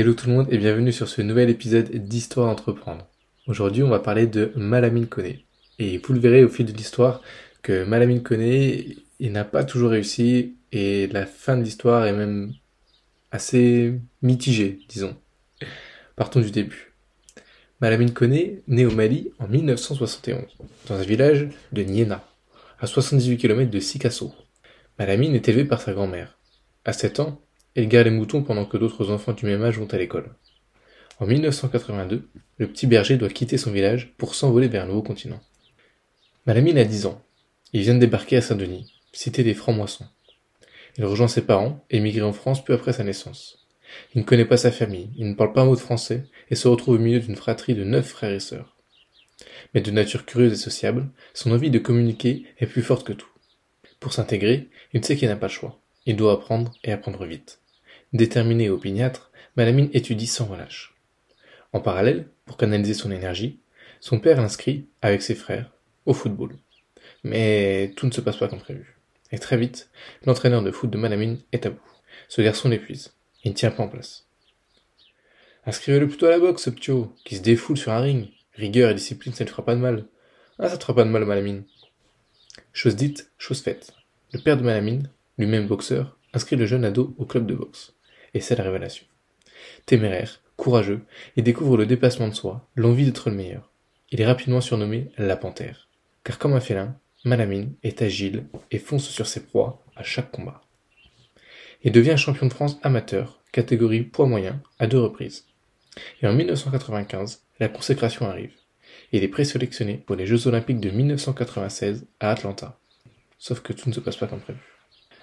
Hello tout le monde et bienvenue sur ce nouvel épisode d'Histoire d'entreprendre. Aujourd'hui, on va parler de Malamine Koné. Et vous le verrez au fil de l'histoire que Malamine Koné, n'a pas toujours réussi et la fin de l'histoire est même assez mitigée, disons. Partons du début. Malamine Koné naît au Mali en 1971, dans un village de Niena, à 78 km de Sikasso. Malamine est élevée par sa grand-mère. À 7 ans, elle garde les moutons pendant que d'autres enfants du même âge vont à l'école. En 1982, le petit berger doit quitter son village pour s'envoler vers un nouveau continent. Malamine a 10 ans. Il vient de débarquer à Saint-Denis, cité des francs-moissons. Il rejoint ses parents, émigrés en France peu après sa naissance. Il ne connaît pas sa famille, il ne parle pas un mot de français et se retrouve au milieu d'une fratrie de neuf frères et sœurs. Mais de nature curieuse et sociable, son envie de communiquer est plus forte que tout. Pour s'intégrer, il sait qu'il n'a pas le choix. Il doit apprendre et apprendre vite. Déterminé et opiniâtre, Malamine étudie sans relâche. En parallèle, pour canaliser son énergie, son père l'inscrit, avec ses frères, au football. Mais tout ne se passe pas comme prévu. Et très vite, l'entraîneur de foot de Malamine est à bout. Ce garçon l'épuise. Il ne tient pas en place. Inscrivez-le plutôt à la boxe, ce ptio, qui se défoule sur un ring. Rigueur et discipline, ça ne fera pas de mal. Ah, ça ne fera pas de mal, Malamine. Chose dite, chose faite. Le père de Malamine, lui-même boxeur, inscrit le jeune ado au club de boxe. Et c'est la révélation. Téméraire, courageux, il découvre le dépassement de soi, l'envie d'être le meilleur. Il est rapidement surnommé la panthère. Car comme un félin, Malamine est agile et fonce sur ses proies à chaque combat. Il devient champion de France amateur, catégorie poids moyen, à deux reprises. Et en 1995, la consécration arrive. Il est présélectionné pour les Jeux Olympiques de 1996 à Atlanta. Sauf que tout ne se passe pas comme prévu.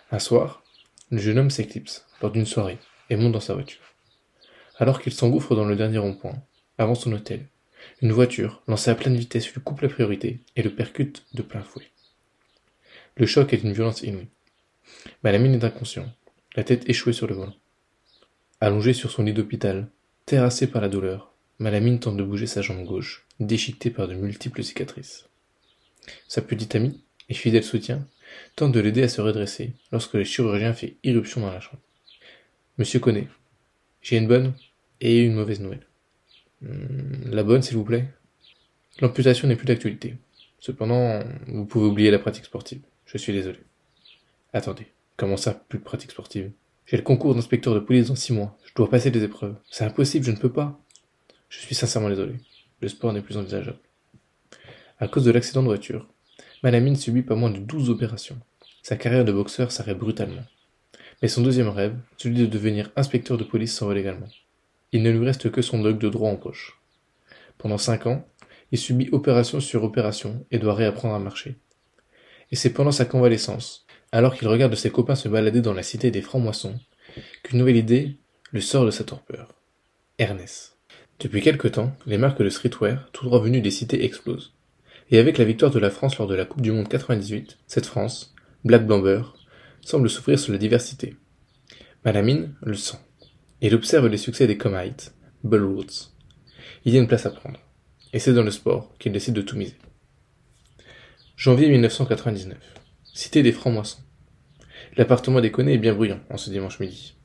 Un soir, le jeune homme s'éclipse lors d'une soirée et monte dans sa voiture. Alors qu'il s'engouffre dans le dernier rond-point, avant son hôtel, une voiture, lancée à pleine vitesse, lui coupe la priorité et le percute de plein fouet. Le choc est d'une violence inouïe. Malamine est inconscient, la tête échouée sur le volant. Allongé sur son lit d'hôpital, terrassé par la douleur, Malamine tente de bouger sa jambe gauche, déchiquetée par de multiples cicatrices. Sa petite amie, et fidèle soutien, tente de l'aider à se redresser lorsque le chirurgien fait irruption dans la chambre. Monsieur connaît. J'ai une bonne et une mauvaise nouvelle. Hmm, la bonne, s'il vous plaît. L'amputation n'est plus d'actualité. Cependant, vous pouvez oublier la pratique sportive. Je suis désolé. Attendez, comment ça, plus de pratique sportive? J'ai le concours d'inspecteur de police dans six mois. Je dois passer des épreuves. C'est impossible, je ne peux pas. Je suis sincèrement désolé. Le sport n'est plus envisageable. À cause de l'accident de voiture, Malamine subit pas moins de douze opérations. Sa carrière de boxeur s'arrête brutalement. Mais son deuxième rêve, celui de devenir inspecteur de police, s'envole également. Il ne lui reste que son doc de droit en poche. Pendant cinq ans, il subit opération sur opération et doit réapprendre à marcher. Et c'est pendant sa convalescence, alors qu'il regarde ses copains se balader dans la cité des francs-moissons, qu'une nouvelle idée le sort de sa torpeur. Ernest. Depuis quelque temps, les marques de streetwear, tout droit venues des cités, explosent. Et avec la victoire de la France lors de la Coupe du Monde 98, cette France, Black Blamber, semble souffrir sur la diversité. Malamine le sent. Il observe les succès des Comites, Bullwoods. Il y a une place à prendre. Et c'est dans le sport qu'il décide de tout miser. Janvier 1999. Cité des francs-moissons. L'appartement des est bien bruyant en ce dimanche midi.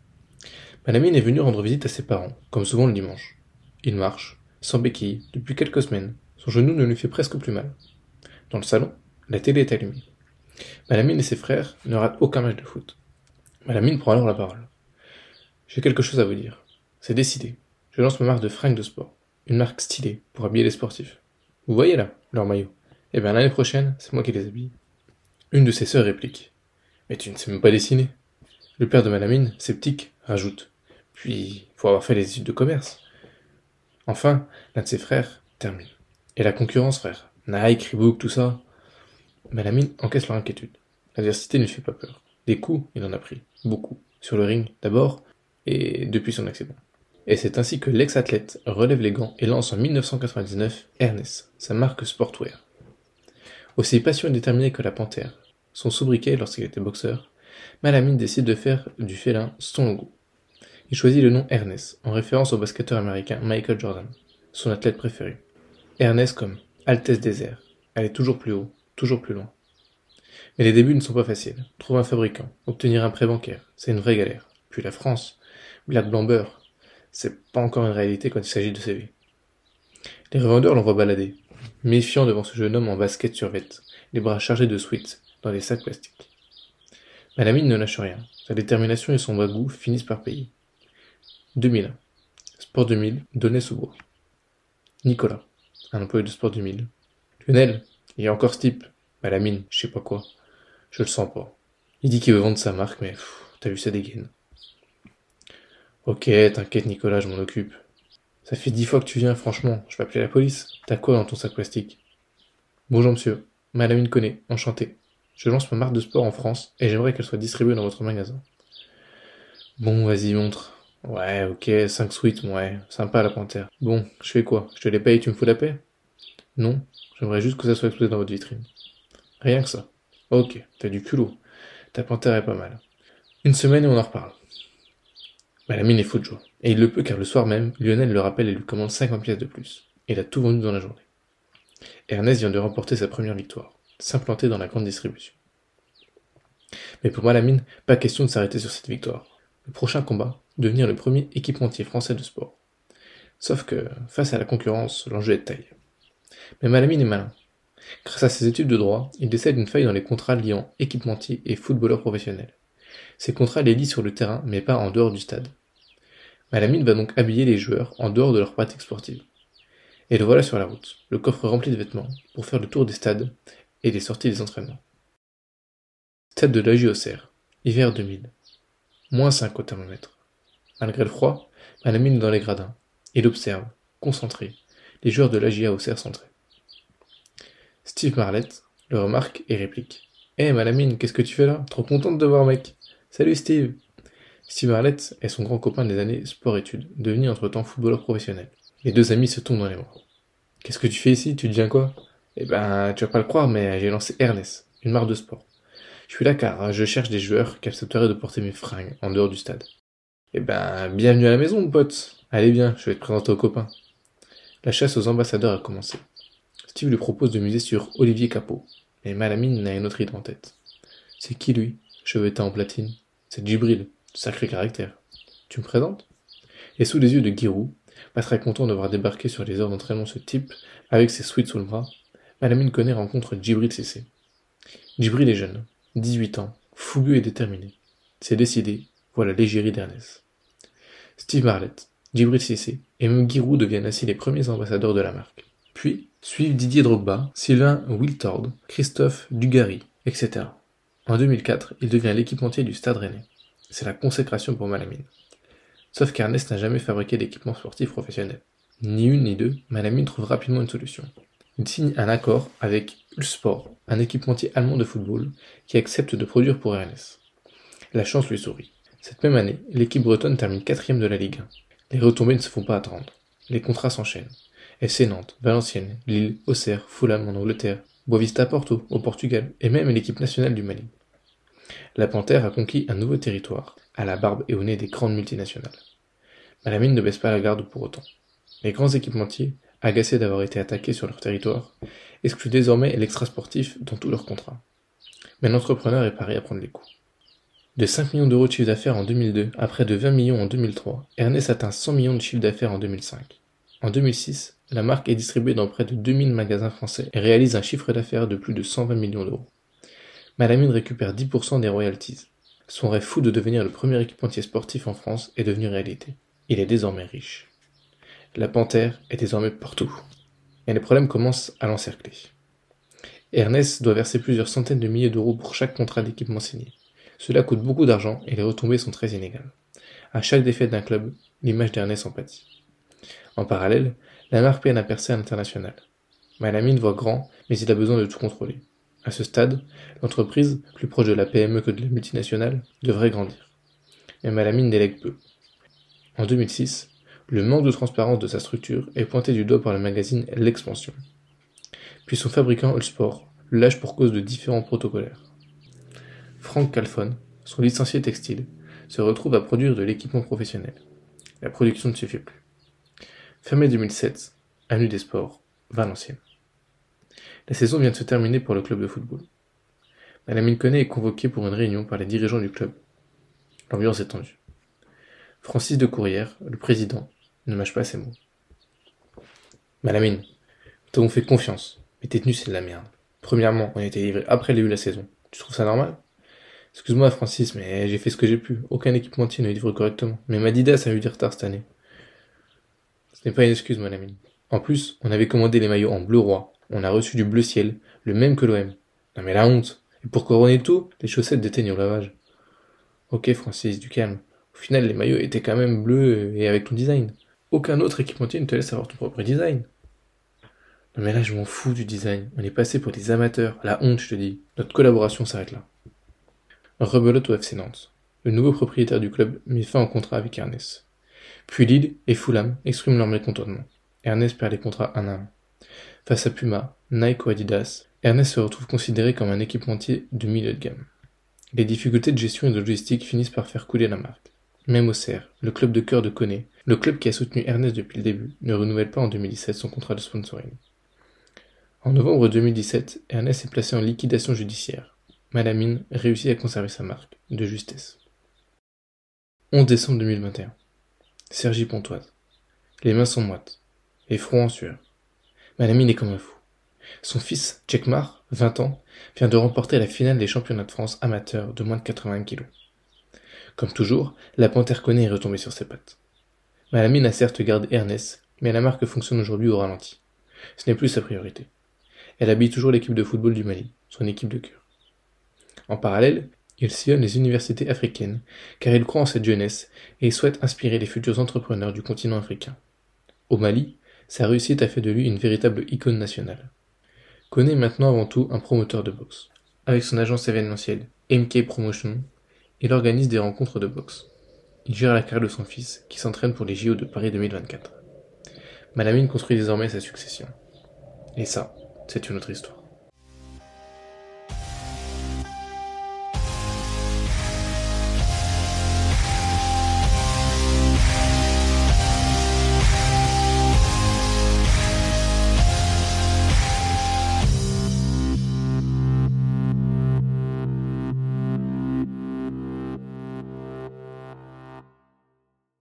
Malamine est venu rendre visite à ses parents, comme souvent le dimanche. Il marche, sans béquille, depuis quelques semaines. Son genou ne lui fait presque plus mal. Dans le salon, la télé est allumée. Malamine et ses frères ne ratent aucun match de foot. Malamine prend alors la parole. J'ai quelque chose à vous dire. C'est décidé. Je lance ma marque de fringues de sport. Une marque stylée pour habiller les sportifs. Vous voyez là, leur maillot. Eh bien l'année prochaine, c'est moi qui les habille. Une de ses sœurs réplique. Mais tu ne sais même pas dessiner. Le père de Malamine, sceptique, rajoute. Puis, faut avoir fait les études de commerce. Enfin, l'un de ses frères termine. Et la concurrence, frère. Nike, Reebok, tout ça. Malamine encaisse leur inquiétude. L'adversité ne fait pas peur. Des coups, il en a pris. Beaucoup. Sur le ring, d'abord, et depuis son accident. Et c'est ainsi que l'ex-athlète relève les gants et lance en 1999 Ernest, sa marque sportwear. Aussi passionné et déterminé que la panthère, son sobriquet lorsqu'il était boxeur, Malamine décide de faire du félin son logo. Il choisit le nom Ernest, en référence au basketteur américain Michael Jordan, son athlète préféré. Ernest comme Altesse des airs, aller toujours plus haut, toujours plus loin. Mais les débuts ne sont pas faciles. Trouver un fabricant, obtenir un prêt bancaire, c'est une vraie galère. Puis la France, Black Blamber, c'est pas encore une réalité quand il s'agit de CV. Les revendeurs l'envoient balader, méfiant devant ce jeune homme en basket sur les bras chargés de sweets, dans des sacs plastiques. Malamine ne lâche rien. Sa détermination et son bagou finissent par payer. 2001. Sport 2000, Donnay-sous-Bois. Nicolas, un employé de Sport 2000. Lionel, il y a encore ce type. Malamine, je sais pas quoi. Je le sens pas. Il dit qu'il veut vendre sa marque, mais t'as vu sa dégaine. Ok, t'inquiète Nicolas, je m'en occupe. Ça fait dix fois que tu viens, franchement, je vais appeler la police. T'as quoi dans ton sac plastique? Bonjour monsieur, Malamine connaît, enchanté. Je lance ma marque de sport en France et j'aimerais qu'elle soit distribuée dans votre magasin. Bon, vas-y, montre. Ouais, ok, 5 suites, ouais, sympa la panthère. Bon, je fais quoi? Je te les paye et tu me fous la paix? Non, j'aimerais juste que ça soit exposé dans votre vitrine. Rien que ça. Ok, t'as du culot. Ta panthère est pas mal. Une semaine et on en reparle. Malamine est fou de joie. Et il le peut car le soir même, Lionel le rappelle et lui commande 50 pièces de plus. Il a tout vendu dans la journée. Ernest vient de remporter sa première victoire, s'implanter dans la grande distribution. Mais pour Malamine, pas question de s'arrêter sur cette victoire. Le prochain combat, devenir le premier équipementier français de sport. Sauf que, face à la concurrence, l'enjeu est de taille. Mais Malamine est malin. Grâce à ses études de droit, il décède une faille dans les contrats liant équipementier et footballeur professionnel. Ces contrats les lient sur le terrain, mais pas en dehors du stade. Malamine va donc habiller les joueurs en dehors de leur pratique sportive. Et le voilà sur la route, le coffre rempli de vêtements, pour faire le tour des stades et des sorties des entraînements. Stade de la hiver 2000. Moins 5 au thermomètre. Malgré le froid, Malamine est dans les gradins. Il observe, concentré, les joueurs de l'AGIA Auxerre centrés. Steve Marlette le remarque et réplique. Hé hey, Malamine, qu'est-ce que tu fais là? Trop contente de voir mec Salut Steve Steve Marlette est son grand copain des années sport-études, devenu entre-temps footballeur professionnel. Les deux amis se tombent dans les bras. Qu'est-ce que tu fais ici? Tu deviens quoi? Eh ben, tu vas pas le croire, mais j'ai lancé Ernest, une marque de sport. Je suis là car je cherche des joueurs qui accepteraient de porter mes fringues en dehors du stade. Eh ben, bienvenue à la maison, mon pote. Allez bien, je vais te présenter aux copains. La chasse aux ambassadeurs a commencé. Steve lui propose de miser sur Olivier Capot, mais Malamine n'a une autre idée en tête. C'est qui lui, cheveux en platine C'est Djibril, Sacré caractère. Tu me présentes? Et sous les yeux de Giroud, pas très content de voir sur les heures d'entraînement ce type, avec ses sweats sous le bras, Malamine connaît rencontre Djibril Cissé. Djibril est jeune, 18 ans, fougueux et déterminé. C'est décidé, voilà l'égérie d'Ernest. Steve Marlette, Djibril Cissé et même deviennent ainsi les premiers ambassadeurs de la marque. Puis suivent Didier Drogba, Sylvain Wiltord, Christophe Dugarry, etc. En 2004, il devient l'équipementier du Stade Rennais. C'est la consécration pour Malamine. Sauf qu'Ernest n'a jamais fabriqué d'équipement sportif professionnel. Ni une ni deux, Malamine trouve rapidement une solution. Il signe un accord avec Ulsport, un équipementier allemand de football, qui accepte de produire pour Ernest. La chance lui sourit. Cette même année, l'équipe bretonne termine quatrième de la Ligue 1. Les retombées ne se font pas attendre. Les contrats s'enchaînent. FC Nantes, Valenciennes, Lille, Auxerre, Fulham en Angleterre, Boavista Porto au Portugal et même l'équipe nationale du Mali la panthère a conquis un nouveau territoire, à la barbe et au nez des grandes multinationales. Malamine ne baisse pas la garde pour autant. Les grands équipementiers, agacés d'avoir été attaqués sur leur territoire, excluent désormais l'extra-sportif dans tous leurs contrats. Mais l'entrepreneur est paré à prendre les coups. De 5 millions d'euros de chiffre d'affaires en 2002 à près de 20 millions en 2003, Ernest atteint 100 millions de chiffre d'affaires en 2005. En 2006, la marque est distribuée dans près de 2000 magasins français et réalise un chiffre d'affaires de plus de 120 millions d'euros. Malamine récupère 10% des royalties. Son rêve fou de devenir le premier équipementier sportif en France est devenu réalité. Il est désormais riche. La panthère est désormais partout. Et les problèmes commencent à l'encercler. Ernest doit verser plusieurs centaines de milliers d'euros pour chaque contrat d'équipement signé. Cela coûte beaucoup d'argent et les retombées sont très inégales. À chaque défaite d'un club, l'image d'Ernest en pâtit. En parallèle, la marque peine à percer à l'international. Malamine voit grand, mais il a besoin de tout contrôler. À ce stade, l'entreprise, plus proche de la PME que de la multinationale, devrait grandir. Mais Malamine délègue peu. En 2006, le manque de transparence de sa structure est pointé du doigt par le magazine L'Expansion. Puis son fabricant Ulsport le lâche pour cause de différents protocolaires. Franck Calfon, son licencié textile, se retrouve à produire de l'équipement professionnel. La production ne suffit plus. Mai 2007, Avenue des Sports, Valenciennes. La saison vient de se terminer pour le club de football. Madame Koné est convoquée pour une réunion par les dirigeants du club. L'ambiance est tendue. Francis de Courrières, le président, ne mâche pas ses mots. Malamine, nous t'avons fait confiance, mais tes tenues c'est de la merde. Premièrement, on a été livré après le début de la saison. Tu trouves ça normal? Excuse-moi Francis, mais j'ai fait ce que j'ai pu. Aucun équipementier ne livre correctement. Même Adidas a eu du retard cette année. Ce n'est pas une excuse, mon ami. En plus, on avait commandé les maillots en bleu roi. On a reçu du bleu ciel, le même que l'OM. Non mais la honte. Et pour couronner tout, les chaussettes déteignent au lavage. Ok Francis, du calme. Au final, les maillots étaient quand même bleus et avec ton design. Aucun autre équipementier ne te laisse avoir ton propre design. Non mais là, je m'en fous du design. On est passé pour des amateurs. La honte, je te dis. Notre collaboration s'arrête là. Rebelote au FC Nantes. Le nouveau propriétaire du club met fin au contrat avec Ernest. Puis Lille et Fulham expriment leur mécontentement. Ernest perd les contrats un à un. Face à Puma, Nike ou Adidas, Ernest se retrouve considéré comme un équipementier de milieu de gamme. Les difficultés de gestion et de logistique finissent par faire couler la marque. Même au CER, le club de cœur de Coné, le club qui a soutenu Ernest depuis le début, ne renouvelle pas en 2017 son contrat de sponsoring. En novembre 2017, Ernest est placé en liquidation judiciaire. Malamine réussit à conserver sa marque, de justesse. 11 décembre 2021. Sergi Pontoise. Les mains sont moites, et froid en sueur. Malamine est comme un fou. Son fils, Mar, 20 ans, vient de remporter la finale des championnats de France amateurs de moins de 80 kilos. Comme toujours, la panthère connaît est retombée sur ses pattes. Malamine a certes gardé Ernest, mais la marque fonctionne aujourd'hui au ralenti. Ce n'est plus sa priorité. Elle habille toujours l'équipe de football du Mali, son équipe de cœur. En parallèle, il sillonne les universités africaines, car il croit en cette jeunesse et souhaite inspirer les futurs entrepreneurs du continent africain. Au Mali, sa réussite a fait de lui une véritable icône nationale. Est maintenant avant tout un promoteur de boxe. Avec son agence événementielle MK Promotion, il organise des rencontres de boxe. Il gère la carrière de son fils, qui s'entraîne pour les JO de Paris 2024. Malamine construit désormais sa succession. Et ça, c'est une autre histoire.